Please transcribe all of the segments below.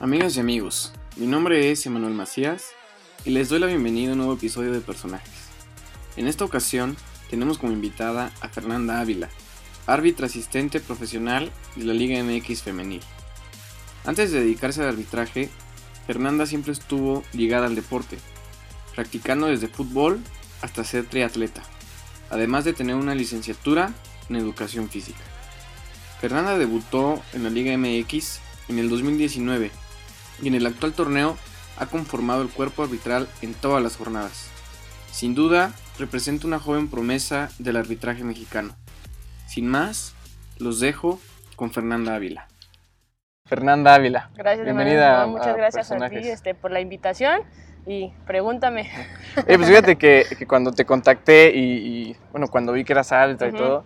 Amigas y amigos, mi nombre es Emanuel Macías y les doy la bienvenida a un nuevo episodio de Personajes. En esta ocasión tenemos como invitada a Fernanda Ávila, árbitra asistente profesional de la Liga MX femenil. Antes de dedicarse al arbitraje, Fernanda siempre estuvo ligada al deporte, practicando desde fútbol hasta ser triatleta, además de tener una licenciatura en educación física. Fernanda debutó en la Liga MX en el 2019 y en el actual torneo ha conformado el cuerpo arbitral en todas las jornadas. Sin duda, representa una joven promesa del arbitraje mexicano. Sin más, los dejo con Fernanda Ávila. Fernanda Ávila. Gracias, Bienvenida. Muchas a gracias a ti este, por la invitación y pregúntame. Eh, pues fíjate que, que cuando te contacté y, y, bueno, cuando vi que eras árbitra y Ujú. todo,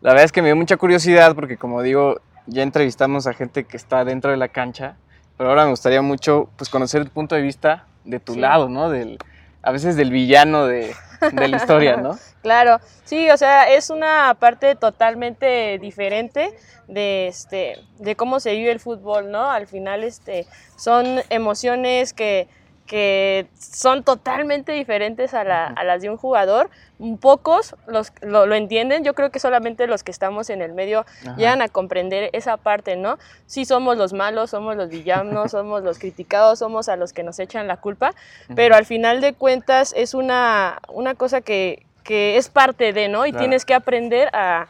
la verdad es que me dio mucha curiosidad porque como digo, ya entrevistamos a gente que está dentro de la cancha, pero ahora me gustaría mucho pues conocer el punto de vista de tu Sí. lado, ¿no? Del, a veces del villano de, de la historia, ¿no? Claro, sí, o sea, es una parte totalmente diferente de este de cómo se vive el fútbol, ¿no? Al final este son emociones que que son totalmente diferentes a, la- a las de un jugador. Pocos los, lo, lo entienden, yo creo que solamente los que estamos en el medio Ajá. llegan a comprender esa parte, ¿no? Sí somos los malos, somos los villanos, somos los criticados, somos a los que nos echan la culpa, pero al final de cuentas es una, una cosa que, que es parte de, ¿no? Y Claro. tienes que aprender a,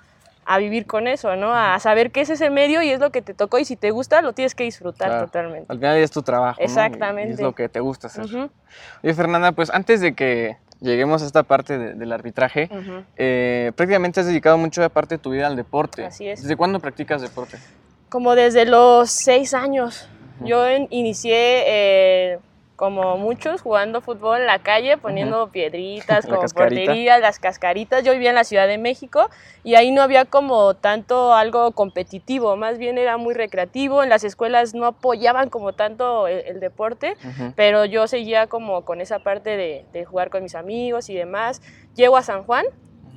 a vivir con eso, ¿no? A saber qué es ese medio y es lo que te tocó y si te gusta lo tienes que disfrutar Claro. totalmente. Al final es tu trabajo, ¿no? Y- Y Exactamente. es lo que te gusta hacer. Oye, Fernanda, pues antes de que lleguemos a esta parte de- del arbitraje, eh, prácticamente has dedicado mucho de parte de tu vida al deporte. Así es. ¿Desde cuándo practicas deporte? Como desde los seis años. Yo en- inicié, eh, como muchos, jugando fútbol en la calle, poniendo piedritas, como cascarita. porterías, las cascaritas. Yo vivía en la Ciudad de México y ahí no había como tanto algo competitivo, más bien era muy recreativo. En las escuelas no apoyaban como tanto el, el deporte, pero yo seguía como con esa parte de, de jugar con mis amigos y demás. Llego a San Juan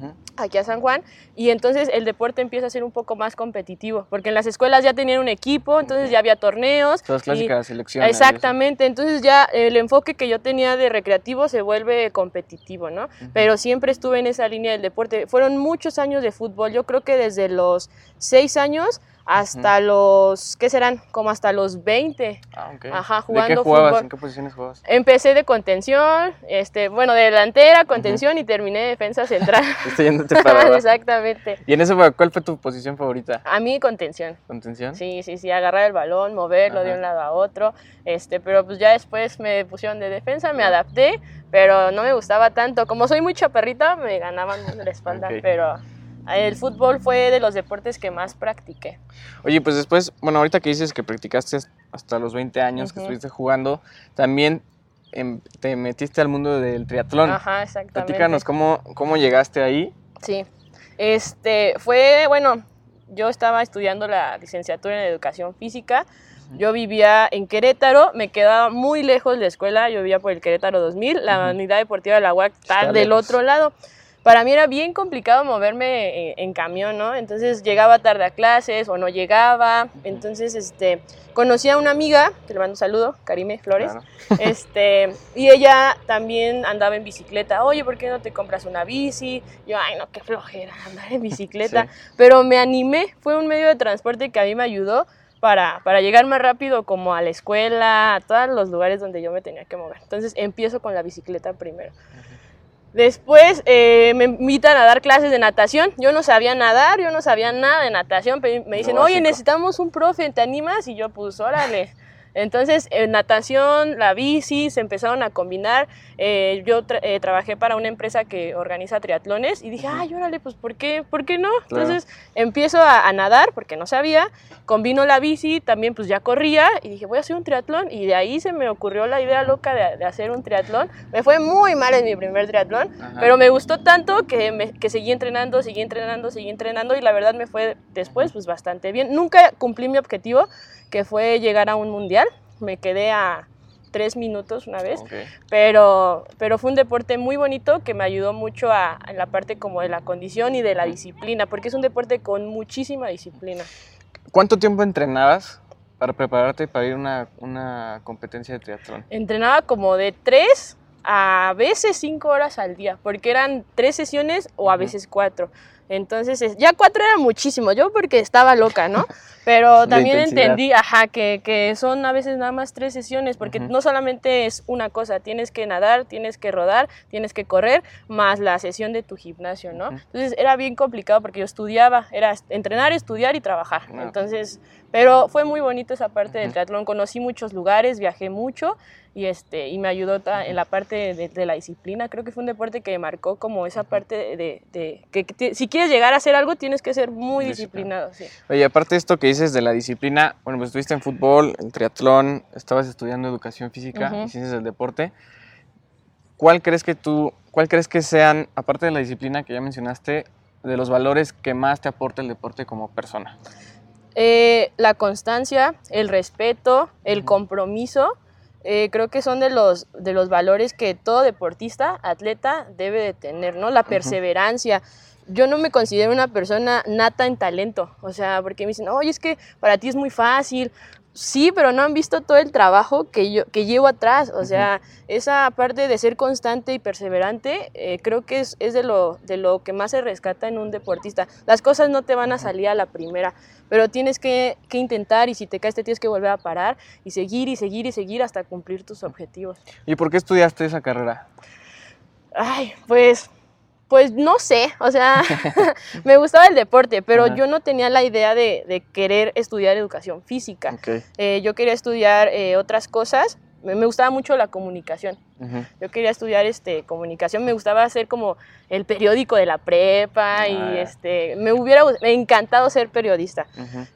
Ujú. aquí a San Juan y entonces el deporte empieza a ser un poco más competitivo porque en las escuelas ya tenían un equipo, entonces ya había torneos. Todas clásicas selecciones. Exactamente, entonces ya el enfoque que yo tenía de recreativo se vuelve competitivo, ¿no? Pero siempre estuve en esa línea del deporte. Fueron muchos años de fútbol, yo creo que desde los seis años hasta los, ¿qué serán? Como hasta los 20. Ah, ok. Ajá, ¿De qué jugando jugabas? fútbol. ¿En qué posiciones jugabas? Empecé de contención, este, bueno, de delantera, contención y terminé de defensa central. Estoy yéndote para. Exactamente. ¿Y en época cuál fue tu posición favorita? A mí contención. ¿Contención? Sí, sí, sí, agarrar el balón, moverlo de un lado a otro, este, pero pues ya después me pusieron de defensa, me adapté, pero no me gustaba tanto. Como soy muy chaparrita, me ganaban la espalda, Ok. pero el fútbol fue de los deportes que más practiqué. Oye, pues después, bueno, ahorita que dices que practicaste hasta los 20 años que estuviste jugando, también em, te metiste al mundo del triatlón. Ajá, exactamente. Platícanos cómo, cómo llegaste ahí. Sí, este, fue, bueno, yo estaba estudiando la licenciatura en educación física, yo vivía en Querétaro, me quedaba muy lejos de la escuela, yo vivía por el Querétaro 2000, la unidad deportiva de la UAC está Está del lejos. otro lado. Para mí era bien complicado moverme en, en camión, ¿no? Entonces llegaba tarde a clases o no llegaba. Entonces, este, conocí a una amiga, que le mando un saludo, Karime Flores, Claro. este, y ella también andaba en bicicleta. Oye, ¿por qué no te compras una bici? Yo, ay, no, qué flojera andar en bicicleta. Sí. Pero me animé, fue un medio de transporte que a mí me ayudó para, para llegar más rápido como a la escuela, a todos los lugares donde yo me tenía que mover. Entonces empiezo con la bicicleta primero. Después eh, me invitan a dar clases de natación. Yo no sabía nadar, yo no sabía nada de natación. pero me dicen, oye, necesitamos un profe, ¿te animas? Y yo, pues, órale. Entonces, en natación, la bici, se empezaron a combinar. Eh, yo tra- eh, trabajé para una empresa que organiza triatlones y dije, ay, órale, pues, ¿por qué, ¿por qué no? Claro. Entonces, empiezo a, a nadar porque no sabía, combino la bici, también pues ya corría y dije, voy a hacer un triatlón y de ahí se me ocurrió la idea loca de, de hacer un triatlón. Me fue muy mal en mi primer triatlón, Ajá. pero me gustó tanto que, me- que seguí entrenando, seguí entrenando, seguí entrenando y la verdad me fue después pues bastante bien. Nunca cumplí mi objetivo, que fue llegar a un mundial. Me quedé a tres minutos una vez, pero, pero fue un deporte muy bonito que me ayudó mucho a, en la parte como de la condición y de la disciplina, porque es un deporte con muchísima disciplina. ¿Cuánto tiempo entrenabas para prepararte para ir a una, una competencia de triatlón? Entrenaba como de tres a veces cinco horas al día, porque eran tres sesiones o a veces cuatro. Entonces, es- ya cuatro era muchísimo, yo porque estaba loca, ¿no? Pero también entendí, ajá, que, que son a veces nada más tres sesiones, porque Ujú. no solamente es una cosa, tienes que nadar, tienes que rodar, tienes que correr, más la sesión de tu gimnasio, ¿no? Ujú. Entonces era bien complicado porque yo estudiaba, era entrenar, estudiar y trabajar. Ah. Entonces, pero fue muy bonito esa parte del triatlón, conocí muchos lugares, viajé mucho y este y me ayudó en la parte de, de la disciplina creo que fue un deporte que marcó como esa parte de, de- que, que ti- si quieres llegar a hacer algo tienes que ser muy Disciplina. disciplinado sí. Oye, aparte de esto que dices de la disciplina, bueno, pues estuviste en fútbol, en triatlón, estabas estudiando educación física y ciencias del deporte. ¿Cuál crees que tú, cuál crees que sean, aparte de la disciplina que ya mencionaste, de los valores que más te aporta el deporte como persona? Eh, la constancia el respeto el compromiso eh, creo que son de los de los valores que todo deportista atleta debe de tener no la perseverancia yo no me considero una persona nata en talento, o sea, porque me dicen, oye, es que para ti es muy fácil. Sí, pero no han visto todo el trabajo que yo que llevo atrás, o sea, esa parte de ser constante y perseverante, eh, creo que es, es de, lo, de lo que más se rescata en un deportista. Las cosas no te van a salir a la primera, pero tienes que, que intentar y si te caes te tienes que volver a parar y seguir y seguir y seguir hasta cumplir tus objetivos. ¿Y por qué estudiaste esa carrera? Ay, pues, pues no sé, o sea, me gustaba el deporte, pero Ajá. yo no tenía la idea de, de querer estudiar educación física. Eh, yo quería estudiar eh, otras cosas, me, me gustaba mucho la comunicación. Yo quería estudiar este, comunicación, me gustaba hacer como el periódico de la prepa Ah. y este, me hubiera me encantado ser periodista.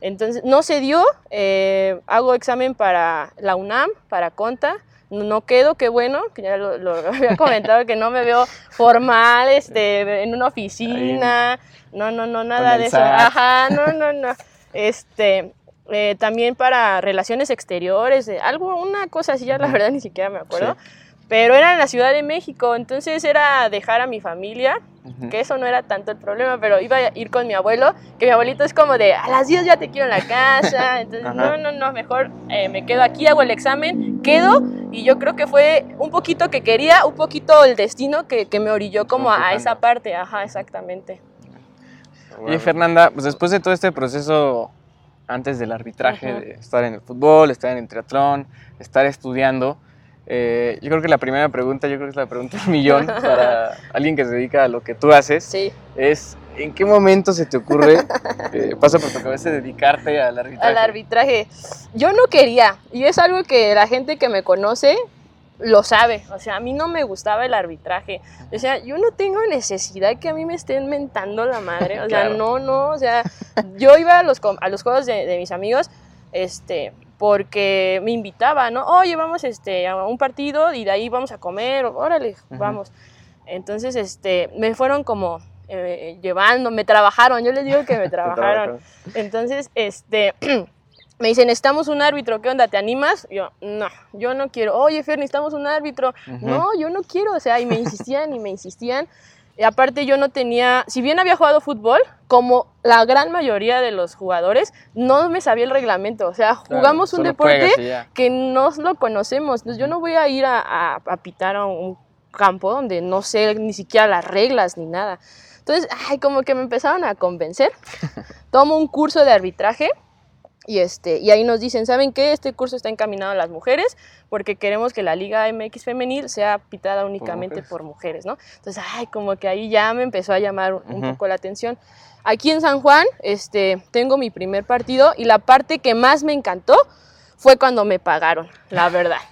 Entonces, no se dio, eh, hago examen para la UNAM, para Conta, no, quedo, qué bueno, que ya lo, lo había comentado, que no me veo formal este, en una oficina, no, no, no, nada de eso. Ajá, no, no, no. Este, eh, también para relaciones exteriores, eh, algo, una cosa así, ya la verdad ni siquiera me acuerdo. Sí. Pero era en la Ciudad de México, entonces era dejar a mi familia, Que eso no era tanto el problema, pero iba a ir con mi abuelo, que mi abuelito es como de, a las 10 ya te quiero en la casa, entonces no, no, no, mejor eh, me quedo aquí, hago el examen, quedo, y yo creo que fue un poquito que quería, un poquito el destino que, que me orilló como a esa parte, ajá, exactamente. Oye, Fernanda, pues después de todo este proceso, antes del arbitraje, de estar en el fútbol, estar en el triatlón, estar estudiando, eh, yo creo que la primera pregunta, yo creo que es la pregunta del millón para alguien que se dedica a lo que tú haces, Sí, es ¿en qué momento se te ocurre, eh, pasa por tu cabeza dedicarte al arbitraje? al arbitraje. Yo no quería, y es algo que la gente que me conoce lo sabe. O sea, a mí no me gustaba el arbitraje. O sea, yo no tengo necesidad que a mí me estén mentando la madre. O sea, Claro. no, no. O sea, yo iba a los, a los juegos de, de mis amigos, este porque me invitaba, ¿no? Oye, vamos este, a un partido y de ahí vamos a comer, órale, Ujú. vamos. Entonces, este, me fueron como eh, llevando, me trabajaron, yo les digo que me trabajaron. Entonces, este, me dicen, necesitamos un árbitro, ¿qué onda? ¿Te animas? Yo, no, yo no quiero. Oye, Fer, necesitamos un árbitro. Ujú. No, yo no quiero. O sea, y me insistían y me insistían. Y aparte yo no tenía, si bien había jugado fútbol, como la gran mayoría de los jugadores, no me sabía el reglamento. O sea, Claro, jugamos un deporte que no lo conocemos. Entonces, yo no voy a ir a, a- a pitar a un campo donde no sé ni siquiera las reglas ni nada. Entonces, ay, como que me empezaron a convencer. Tomo un curso de arbitraje y, este, y ahí nos dicen, ¿saben qué? Este curso está encaminado a las mujeres porque queremos que la Liga MX femenil sea pitada únicamente mujeres. por mujeres, ¿no? Entonces, ay, como que ahí ya me empezó a llamar un, poco la atención. Aquí en San Juan, este, tengo mi primer partido y la parte que más me encantó fue cuando me pagaron, la verdad.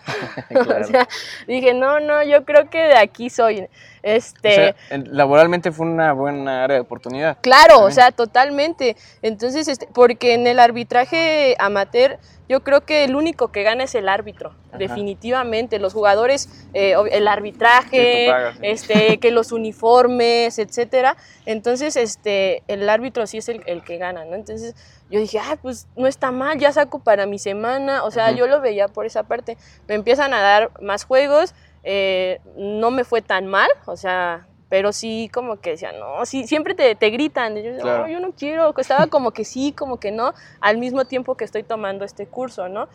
Claro. o sea, dije, no, no, yo creo que de aquí soy. Este, O sea, en- laboralmente fue una buena área de oportunidad. Claro, o sea, totalmente. Entonces, este, porque en el arbitraje amateur, yo creo que el único que gana es el árbitro, Ajá. definitivamente. Los jugadores, eh, el arbitraje, tú pagas, sí. este, que los uniformes, etcétera. Entonces, este, el árbitro sí es el, el que gana, ¿no? Entonces, yo dije, ah, pues no está mal, ya saco para mi semana. O sea, yo lo veía por esa parte. Me empiezan a dar más juegos, eh, no me fue tan mal, o sea, pero sí como que decían, no, sí, siempre te, te gritan, y yo, Claro. "No, yo no quiero, estaba como que sí, como que no, al mismo tiempo que estoy tomando este curso, ¿no?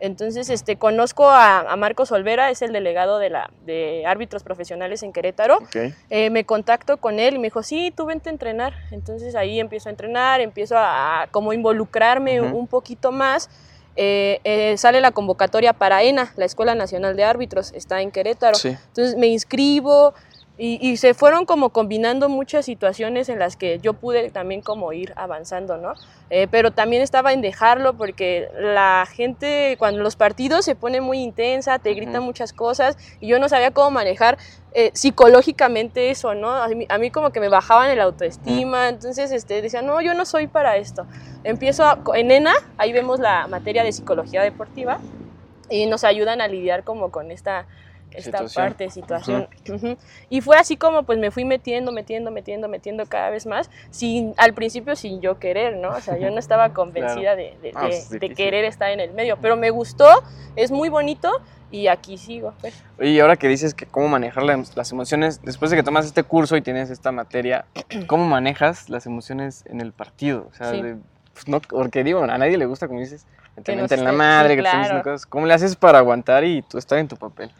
Entonces, este, conozco a, a Marcos Olvera, es el delegado de, la, de árbitros profesionales en Querétaro, eh, me contacto con él y me dijo, sí, tú vente a entrenar. Entonces ahí empiezo a entrenar, empiezo a, a como involucrarme un poquito más. Eh, eh, sale la convocatoria para ENA, la Escuela Nacional de Árbitros, está en Querétaro. Sí. Entonces me inscribo y, y se fueron como combinando muchas situaciones en las que yo pude también como ir avanzando, ¿no? Eh, pero también estaba en dejarlo porque la gente cuando los partidos se pone muy intensa, te gritan muchas cosas y yo no sabía cómo manejar eh, psicológicamente eso, ¿no? A mí, a mí como que me bajaban el autoestima, entonces este, decía, no, yo no soy para esto. Empiezo a- en ENA, ahí vemos la materia de psicología deportiva y nos ayudan a lidiar como con esta, esta Situación. parte, situación. Ujú. Y fue así como pues me fui metiendo, metiendo, metiendo, metiendo cada vez más, sin, al principio sin yo querer, ¿no? O sea, yo no estaba convencida de, de- Ah, de- es de querer estar en el medio, pero me gustó, es muy bonito y aquí sigo. pues. Y ahora que dices que cómo manejar la- las emociones, después de que tomas este curso y tienes esta materia, ¿cómo manejas las emociones en el partido? O sea, Sí. pues, no, porque digo, a nadie le gusta, como dices, que meten en la madre, sí, que te claro. cosas. ¿Cómo le haces para aguantar y tú estar en tu papel?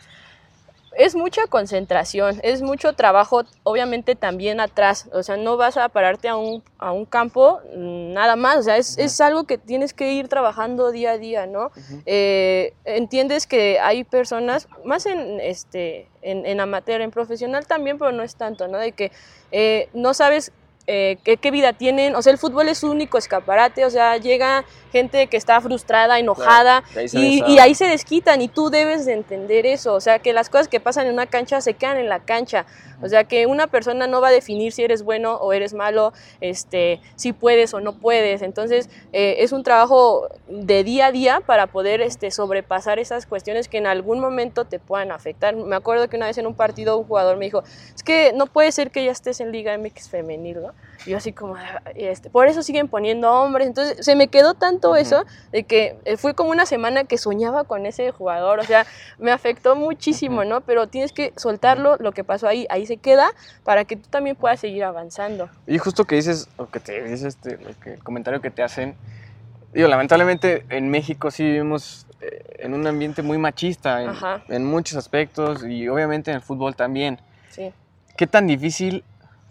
Es mucha concentración, es mucho trabajo, obviamente también atrás, o sea, no vas a pararte a un, a un campo mm, nada más, o sea, es, es algo que tienes que ir trabajando día a día, ¿no? Eh, entiendes que hay personas, más en, este, en, en amateur, en profesional también, pero no es tanto, ¿no? De que eh, no sabes eh, qué, qué vida tienen, o sea, el fútbol es su único escaparate, o sea, llega gente que está frustrada, enojada, y ahí se y, desahoga. y ahí se desquitan y tú debes de entender eso, o sea, que las cosas que pasan en una cancha se quedan en la cancha, o sea, que una persona no va a definir si eres bueno o eres malo, este, si puedes o no puedes, entonces eh, es un trabajo de día a día para poder este, sobrepasar esas cuestiones que en algún momento te puedan afectar. Me acuerdo que una vez en un partido un jugador me dijo, es que no puede ser que ya estés en Liga MX femenil, ¿no? Y yo así como, "Ah", este, por eso siguen poniendo hombres, entonces se me quedó tanto Ujú. eso de que eh, fue como una semana que soñaba con ese jugador, o sea, me afectó muchísimo, Ujú. ¿no? Pero tienes que soltarlo, lo que pasó ahí, ahí se queda, para que tú también puedas seguir avanzando. Y justo que dices, o que te dices este, lo que, el comentario que te hacen, digo, lamentablemente en México sí vivimos eh, en un ambiente muy machista en, en muchos aspectos y obviamente en el fútbol también. Sí. ¿Qué tan difícil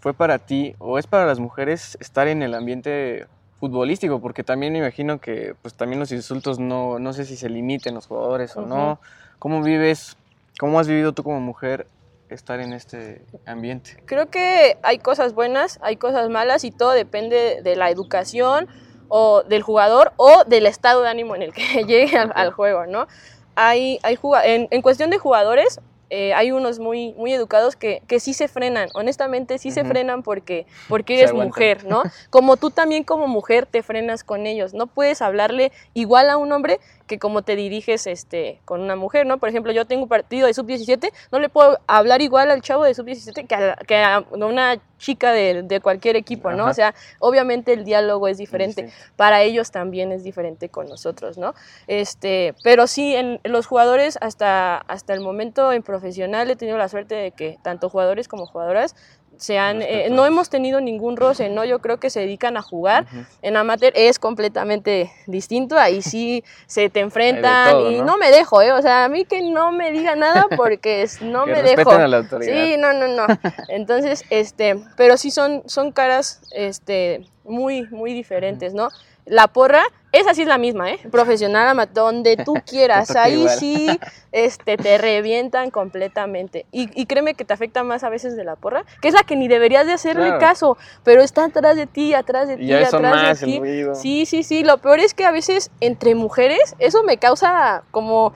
fue para ti o es para las mujeres estar en el ambiente futbolístico? Porque también me imagino que pues también los insultos no, no sé si se limiten los jugadores o no. ¿Cómo vives, cómo has vivido tú como mujer estar en este ambiente? Creo que hay cosas buenas, hay cosas malas y todo depende de la educación o del jugador o del estado de ánimo en el que llegue al, al juego, ¿no? Hay, hay en, en cuestión de jugadores, eh, hay unos muy, muy educados que, que sí se frenan, honestamente sí se frenan porque, porque eres mujer, ¿no? Como tú también como mujer te frenas con ellos, no puedes hablarle igual a un hombre que como te diriges este, con una mujer, ¿no? Por ejemplo, yo tengo un partido de sub-17, no le puedo hablar igual al chavo de sub-17 que a, que a una chica de, de cualquier equipo, ¿no? Ajá. O sea, obviamente el diálogo es diferente para ellos también es diferente con nosotros, ¿no? Este, pero sí, en los jugadores hasta, hasta el momento en profesional he tenido la suerte de que tanto jugadores como jugadoras se han, eh, no hemos tenido ningún roce, ¿no? Yo creo que se dedican a jugar. En amateur es completamente distinto, ahí sí se te enfrentan todo, y ¿no? ¿no? me dejo, ¿eh? O sea, a mí que no me diga nada porque no que me dejo. a la autoridad. Sí, no, no, no. Entonces, este, pero sí son, son caras, este, muy, muy diferentes, ¿no? La porra, esa sí es la misma, ¿eh? Profesional, ama- donde tú quieras. Ahí sí, este, te revientan completamente. Y, y créeme que te afecta más a veces de la porra, que es la que ni deberías de hacerle Claro. caso, pero está atrás de ti, atrás de ti, atrás más de ti. Sí, sí, sí. Lo peor es que a veces entre mujeres eso me causa como,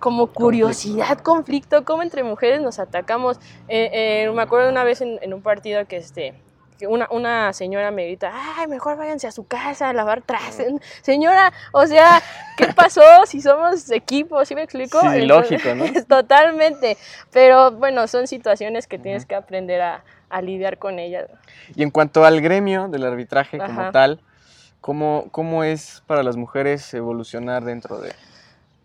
como curiosidad, conflicto, como entre mujeres nos atacamos. Eh, eh, me acuerdo una vez en, en un partido que este una, una señora me grita, ay, mejor váyanse a su casa a lavar trastes. Señora, o sea, ¿qué pasó si somos equipo? ¿Sí me explico? Sí, Entonces, lógico, ¿no? Totalmente. Pero bueno, son situaciones que tienes que aprender a, a lidiar con ellas. Y en cuanto al gremio del arbitraje como Ajá. tal, ¿cómo, ¿cómo es para las mujeres evolucionar dentro de...?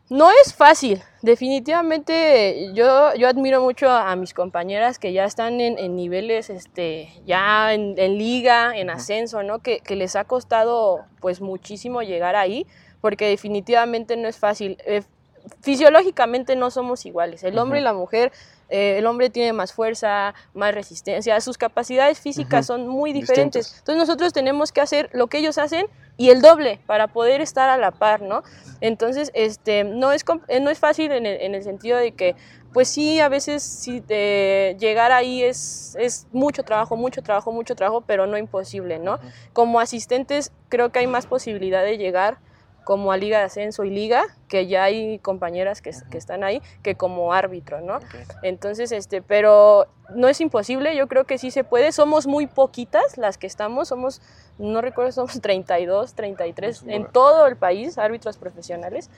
No es fácil, definitivamente yo, yo admiro mucho a, mis compañeras que ya están en, niveles, este, ya en, liga, en ascenso, ¿no? Que, les ha costado pues muchísimo llegar ahí, porque definitivamente no es fácil. Eh, fisiológicamente no somos iguales, el hombre y la mujer eh, el hombre tiene más fuerza, más resistencia, sus capacidades físicas son muy diferentes. Entonces nosotros tenemos que hacer lo que ellos hacen y el doble para poder estar a la par, ¿no? Entonces, este, no es, eh, no es fácil en el, en el sentido de que, pues sí, a veces si llegar ahí es, es mucho trabajo, mucho trabajo, mucho trabajo, pero no imposible, ¿no? Como asistentes creo que hay más posibilidad de llegar como a Liga de Ascenso y Liga, que ya hay compañeras que, que están ahí, que como árbitro, ¿no? Entonces, este, pero no es imposible, yo creo que sí se puede. Somos muy poquitas las que estamos, somos, no recuerdo, somos 32, 33 en todo el país, árbitros profesionales,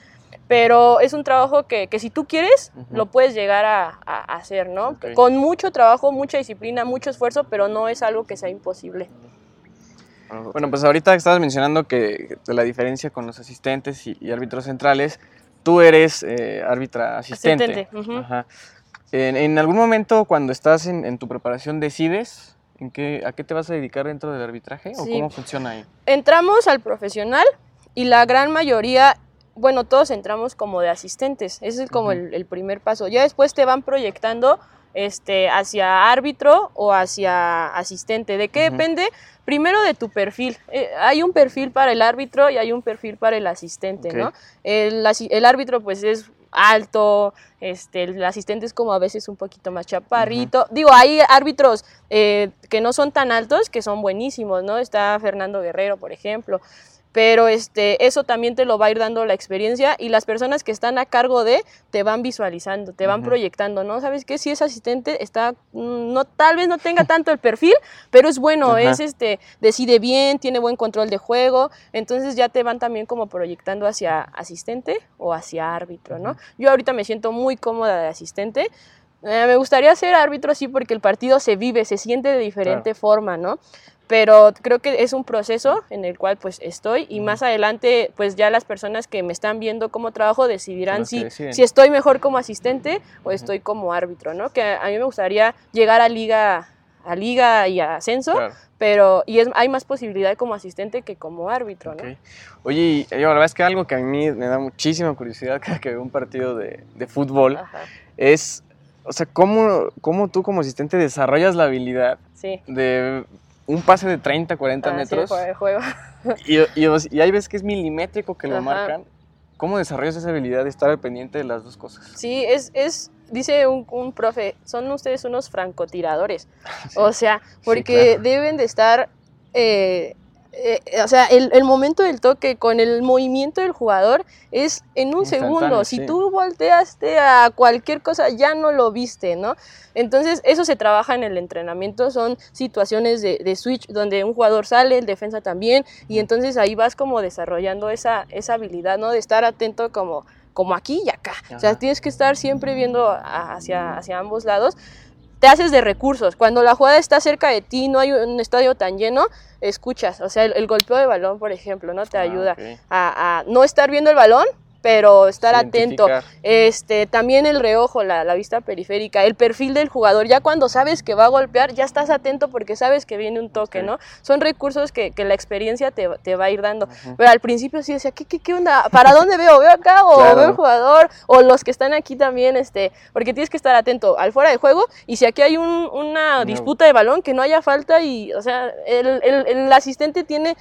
pero es un trabajo que, que si tú quieres, lo puedes llegar a, a hacer, ¿no? Con mucho trabajo, mucha disciplina, mucho esfuerzo, pero no es algo que sea imposible. Bueno, pues ahorita estabas mencionando que de la diferencia con los asistentes y, árbitros centrales, tú eres eh, árbitra asistente. En, algún momento cuando estás en, tu preparación decides en qué, a qué te vas a dedicar dentro del arbitraje o cómo funciona ahí? Entramos al profesional y la gran mayoría, bueno, todos entramos como de asistentes. Ese es como el, primer paso. Ya después te van proyectando este, hacia árbitro o hacia asistente. ¿De qué depende? Primero de tu perfil. Eh, hay un perfil para el árbitro y hay un perfil para el asistente, ¿no? El, el, árbitro pues es alto, este, el asistente es como a veces un poquito más chaparrito. Digo, hay árbitros eh, que no son tan altos que son buenísimos, ¿no? Está Fernando Guerrero, por ejemplo pero este, eso también te lo va a ir dando la experiencia y las personas que están a cargo de te van visualizando, te van proyectando, ¿no? ¿Sabes qué? Si es asistente, está, mm, no, tal vez no tenga tanto el perfil, pero es bueno, es este, decide bien, tiene buen control de juego, entonces ya te van también como proyectando hacia asistente o hacia árbitro, ¿no? Yo ahorita me siento muy cómoda de asistente, eh, me gustaría ser árbitro sí porque el partido se vive, se siente de diferente forma, ¿no? pero creo que es un proceso en el cual pues estoy y más adelante pues ya las personas que me están viendo como trabajo decidirán si, si estoy mejor como asistente o estoy como árbitro, ¿no? Que a mí me gustaría llegar a liga, a liga y a ascenso, pero y es, hay más posibilidad como asistente que como árbitro, ¿no? Oye, yo, la verdad es que algo que a mí me da muchísima curiosidad cada que veo un partido de, de fútbol es, o sea, ¿cómo, cómo tú como asistente desarrollas la habilidad de un pase de 30, 40 ah, metros. juego. Y, y, hay veces que es milimétrico que lo marcan. ¿Cómo desarrollas esa habilidad de estar al pendiente de las dos cosas? Sí, es, es dice un, un profe, son ustedes unos francotiradores. O sea, porque deben de estar eh, eh, o sea, el, el, momento del toque con el movimiento del jugador es en un segundo. Si tú volteaste a cualquier cosa, ya no lo viste, ¿no? Entonces, eso se trabaja en el entrenamiento. Son situaciones de, de switch donde un jugador sale, el defensa también, y entonces ahí vas como desarrollando esa, esa habilidad, ¿no? De estar atento como, como aquí y acá. O sea, tienes que estar siempre viendo hacia, hacia ambos lados te haces de recursos. Cuando la jugada está cerca de ti, no hay un estadio tan lleno, escuchas. O sea, el, golpeo de balón, por ejemplo, ¿no? Te ah, ayuda a, a, no estar viendo el balón, pero estar atento. Este, también el reojo, la, la, vista periférica, el perfil del jugador. Ya cuando sabes que va a golpear, ya estás atento porque sabes que viene un toque, ¿no? Son recursos que, que la experiencia te, te, va a ir dando. Pero al principio sí decía, ¿qué, qué, qué onda? ¿Para dónde veo? ¿Veo acá o veo el jugador? O los que están aquí también, este, porque tienes que estar atento al fuera de juego y si aquí hay un, una disputa de balón, que no haya falta y, o sea, el, el, el asistente tiene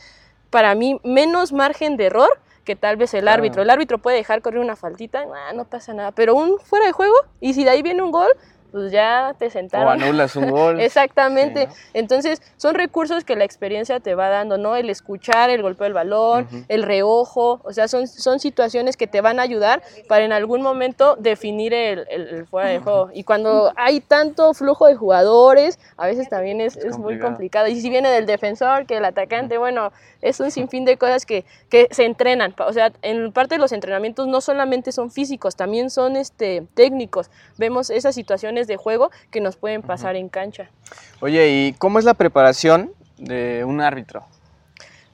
para mí menos margen de error que tal vez el árbitro. El árbitro puede dejar correr una faltita, no pasa nada, pero un fuera de juego, y si de ahí viene un gol, pues ya te sentaron. O anulas un gol. Exactamente. Entonces, son recursos que la experiencia te va dando, ¿no? El escuchar, el golpeo del balón, el reojo, o sea, son, son situaciones que te van a ayudar para en algún momento definir el, el, fuera de juego. Y cuando hay tanto flujo de jugadores, a veces también es, es, muy complicado. Y si viene del defensor, que el atacante, bueno, es un sinfín de cosas que, que se entrenan. O sea, en parte de los entrenamientos no solamente son físicos, también son este, técnicos. Vemos esas situaciones de juego que nos pueden pasar en cancha. Oye, ¿y cómo es la preparación de un árbitro?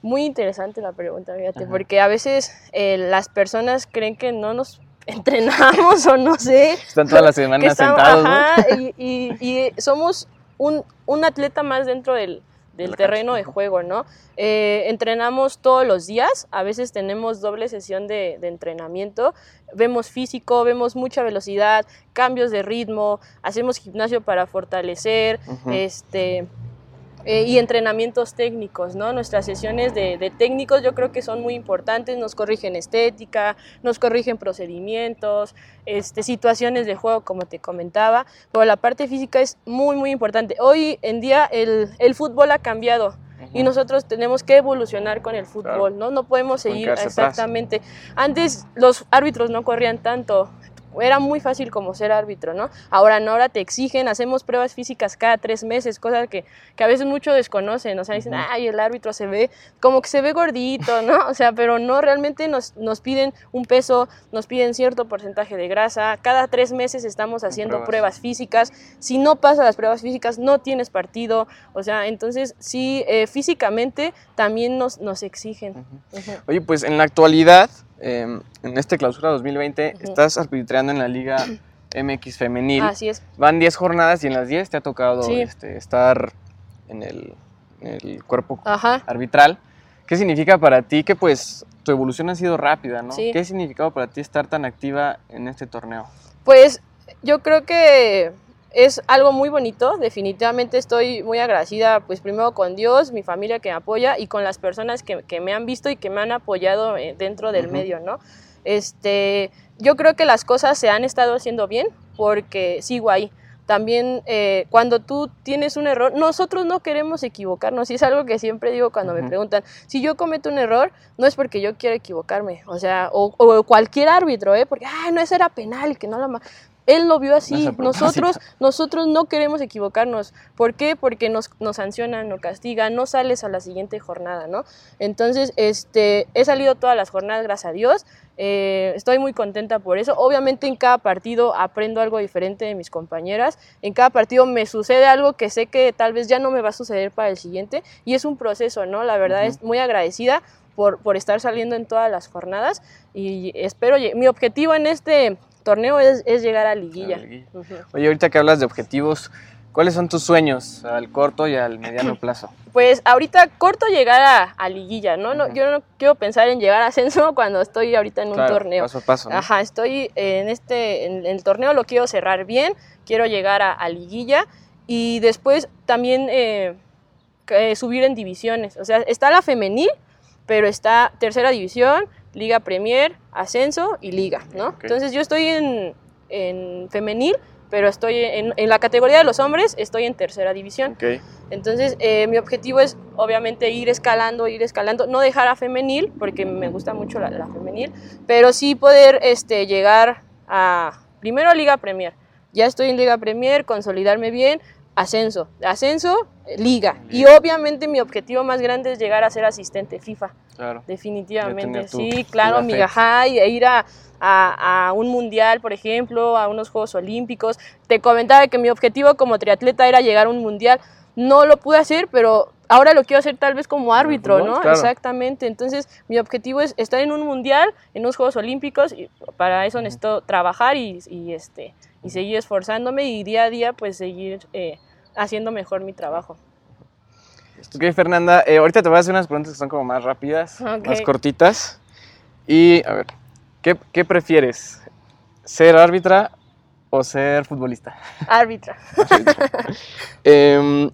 Muy interesante la pregunta, fíjate, porque a veces eh, las personas creen que no nos entrenamos o no sé. Están todas las semanas sentados, ¿no? ajá, y, y- y somos un, un atleta más dentro del, del terreno cancha, de juego, ¿no? Eh, entrenamos todos los días, a veces tenemos doble sesión de, de entrenamiento, vemos físico, vemos mucha velocidad, cambios de ritmo, hacemos gimnasio para fortalecer, este, eh, y entrenamientos técnicos, ¿no? Nuestras sesiones de, de técnicos yo creo que son muy importantes, nos corrigen estética, nos corrigen procedimientos, este, situaciones de juego, como te comentaba, pero la parte física es muy, muy importante. Hoy en día el, el fútbol ha cambiado. Y nosotros tenemos que evolucionar con el fútbol, ¿no? No podemos seguir quedarse atrás. exactamente. Antes los árbitros no corrían tanto, era muy fácil como ser árbitro, ¿no? Ahora no, ahora te exigen, hacemos pruebas físicas cada tres meses, cosas que, que a veces muchos desconocen, o sea, dicen, ay, el árbitro se ve como que se ve gordito, ¿no? O sea, pero no, realmente nos, nos piden un peso, nos piden cierto porcentaje de grasa, cada tres meses estamos haciendo pruebas. pruebas físicas, si no pasas las pruebas físicas no tienes partido, o sea, entonces sí, eh, físicamente también nos, nos exigen. Oye, pues en la actualidad, eh, en este clausura 2020, Ujú. estás arbitrando en la Liga MX Femenil. Así es. Van 10 jornadas y en las 10 te ha tocado Sí. este, estar en el, en el cuerpo Ajá. arbitral. ¿Qué significa para ti que pues tu evolución ha sido rápida, ¿no? Sí. ¿Qué ha significado para ti estar tan activa en este torneo? Pues yo creo que es algo muy bonito, definitivamente estoy muy agradecida, pues primero con Dios, mi familia que me apoya y con las personas que, que me han visto y que me han apoyado eh, dentro del medio, ¿no? Este, yo creo que las cosas se han estado haciendo bien porque sigo ahí. También eh, cuando tú tienes un error, nosotros no queremos equivocarnos y es algo que siempre digo cuando me preguntan, si yo cometo un error, no es porque yo quiera equivocarme, o sea, o, o cualquier árbitro, ¿eh? porque, ah, no, ese era penal, que no la... ma-". Él lo vio así, nosotros, nosotros no queremos equivocarnos. ¿Por qué? Porque nos, nos sancionan, nos castigan, no sales a la siguiente jornada, ¿no? Entonces, este, he salido todas las jornadas, gracias a Dios. Eh, estoy muy contenta por eso. Obviamente en cada partido aprendo algo diferente de mis compañeras. En cada partido me sucede algo que sé que tal vez ya no me va a suceder para el siguiente. Y es un proceso, ¿no? La verdad es muy agradecida por, por estar saliendo en todas las jornadas. Y espero, mi objetivo en este torneo es, es llegar a liguilla. A. Oye, ahorita que hablas de objetivos, ¿cuáles son tus sueños al corto y al mediano plazo? Pues ahorita corto llegar a, a liguilla, ¿no? no. Yo no quiero pensar en llegar a ascenso cuando estoy ahorita en un Claro, torneo. Paso a paso. ¿no? Ajá, estoy en este, en el torneo lo quiero cerrar bien, quiero llegar a, a liguilla y después también eh, que- subir en divisiones. O sea, está la femenil, pero está tercera división, Liga Premier, ascenso y liga, ¿no? Entonces yo estoy en, en femenil, pero estoy en, en la categoría de los hombres, estoy en tercera división. Ok. Entonces, eh, mi objetivo es obviamente ir escalando, ir escalando, no dejar a femenil, porque me gusta mucho la, la femenil, pero sí poder este, llegar a, primero a Liga Premier. Ya estoy en Liga Premier, consolidarme bien, ascenso, ascenso, liga. Y obviamente mi objetivo más grande es llegar a ser asistente FIFA, Claro. definitivamente. Sí, claro, mi ajá, y ir a, a, a un mundial, por ejemplo, a unos Juegos Olímpicos. Te comentaba que mi objetivo como triatleta era llegar a un mundial. No lo pude hacer, pero ahora lo quiero hacer tal vez como árbitro, ¿no? claro. Exactamente. Entonces, mi objetivo es estar en un mundial, en unos Juegos Olímpicos, y para eso necesito trabajar y, y, este, y seguir esforzándome y día a día, pues seguir eh, haciendo mejor mi trabajo. Ok, Fernanda, eh, ahorita te voy a hacer unas preguntas que son como más rápidas, más cortitas. Y, a ver, ¿qué, qué prefieres? ¿Ser árbitra o ser futbolista? Árbitra. Em,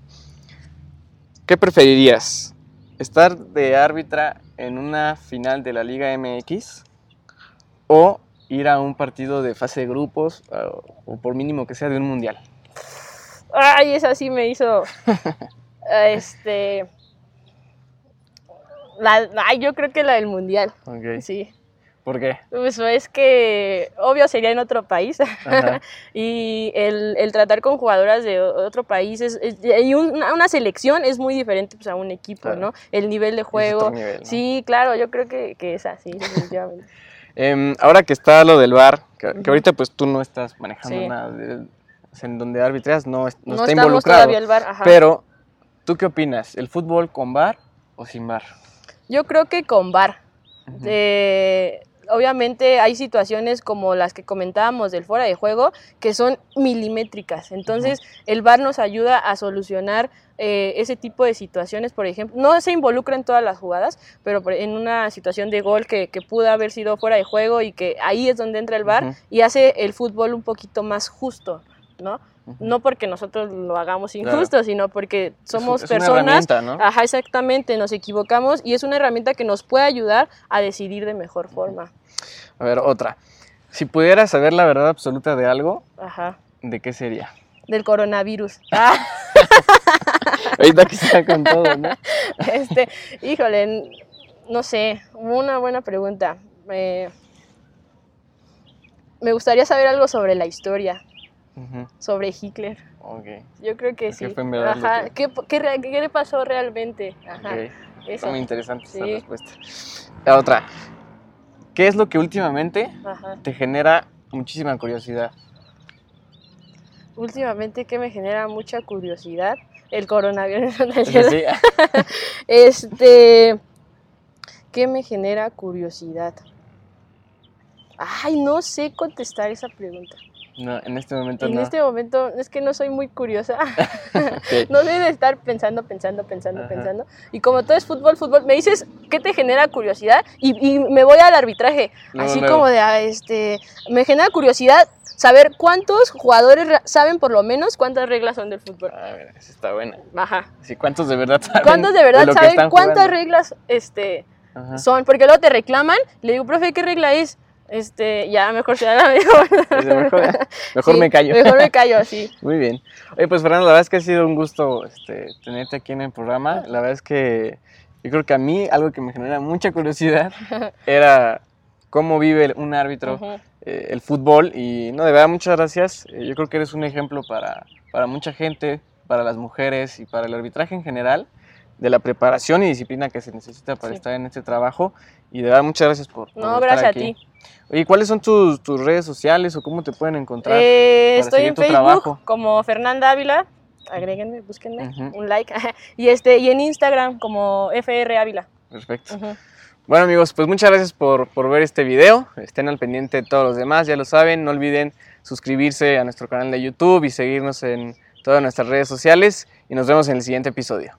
¿Qué preferirías? ¿Estar de árbitra en una final de la Liga MX o ir a un partido de fase de grupos o, o por mínimo que sea de un mundial? Ay, esa sí me hizo. este. La, ay, yo creo que la del mundial. Ok. Sí. ¿Por qué? Pues es que obvio sería en otro país. Y el, el tratar con jugadoras de otro país es, es- y una, una selección es muy diferente pues, a un equipo, Claro. ¿no? El nivel de juego. nivel, ¿no? Sí, claro, yo creo que, que es así, definitivamente. Em, ahora que está lo del bar, que, ahorita pues tú no estás manejando Sí. nada, de- en donde arbitras no, es- no no está involucrado. todavía el bar. Ajá. Pero, ¿tú qué opinas? ¿El fútbol con bar o sin bar? Yo creo que con bar. Eh, obviamente hay situaciones como las que comentábamos del fuera de juego que son milimétricas. Entonces, el VAR nos ayuda a solucionar eh, ese tipo de situaciones, por ejemplo, no se involucra en todas las jugadas, pero en una situación de gol que, que, pudo haber sido fuera de juego y que ahí es donde entra el VAR y hace el fútbol un poquito más justo, ¿no? No porque nosotros lo hagamos injusto, sino porque somos personas. ¿no? Ajá, exactamente, nos equivocamos y es una herramienta que nos puede ayudar a decidir de mejor forma. A ver, otra. Si pudieras saber la verdad absoluta de algo, ¿de qué sería? Del coronavirus. Ah. Ahorita que está con todo, ¿no? Este, híjole, no sé, una buena pregunta. me gustaría saber algo sobre la historia sobre Hitler. Okay. Yo creo que sí. Ajá. ¿Qué, qué, qué, le pasó realmente? Ajá. Eso. muy interesante esa respuesta. La otra. ¿Qué es lo que últimamente te genera muchísima curiosidad? Últimamente, ¿qué me genera mucha curiosidad? El coronavirus. Sí. este. ¿Qué me genera curiosidad? Ay, no sé contestar esa pregunta. No, en este momento en no. En este momento es que no soy muy curiosa. no debe estar pensando, pensando, pensando, pensando. Y como todo es fútbol, fútbol, me dices qué te genera curiosidad y, me voy al arbitraje. Así como de, ah, este, me genera curiosidad saber cuántos jugadores saben por lo menos cuántas reglas son del fútbol. A ver, eso está buena. Ajá. Sí, ¿cuántos de verdad saben? ¿Cuántos de verdad saben cuántas reglas este, son? Porque luego te reclaman, le digo, profe, ¿qué regla es? Este, ya mejor se haga mejor. mejor, me callo. Mejor me callo, sí. Muy bien. Oye, pues Fernando, la verdad es que ha sido un gusto este, tenerte aquí en el programa. La verdad es que yo creo que a mí algo que me genera mucha curiosidad era cómo vive un árbitro eh, el fútbol. Y no, de verdad, muchas gracias. Eh, yo creo que eres un ejemplo para, para mucha gente, para las mujeres y para el arbitraje en general de la preparación y disciplina que se necesita para estar en este trabajo. Y de verdad, muchas gracias por, no, gracias a ti. Oye, ¿cuáles son tus, tus, redes sociales o cómo te pueden encontrar? Eh, estoy en Facebook como Fernanda Ávila. Agréguenme, búsquenme, un like. y, este, y en Instagram como FR Ávila. Perfecto. Bueno amigos, pues muchas gracias por, por, ver este video. Estén al pendiente de todos los demás, ya lo saben. No olviden suscribirse a nuestro canal de YouTube y seguirnos en todas nuestras redes sociales. Y nos vemos en el siguiente episodio.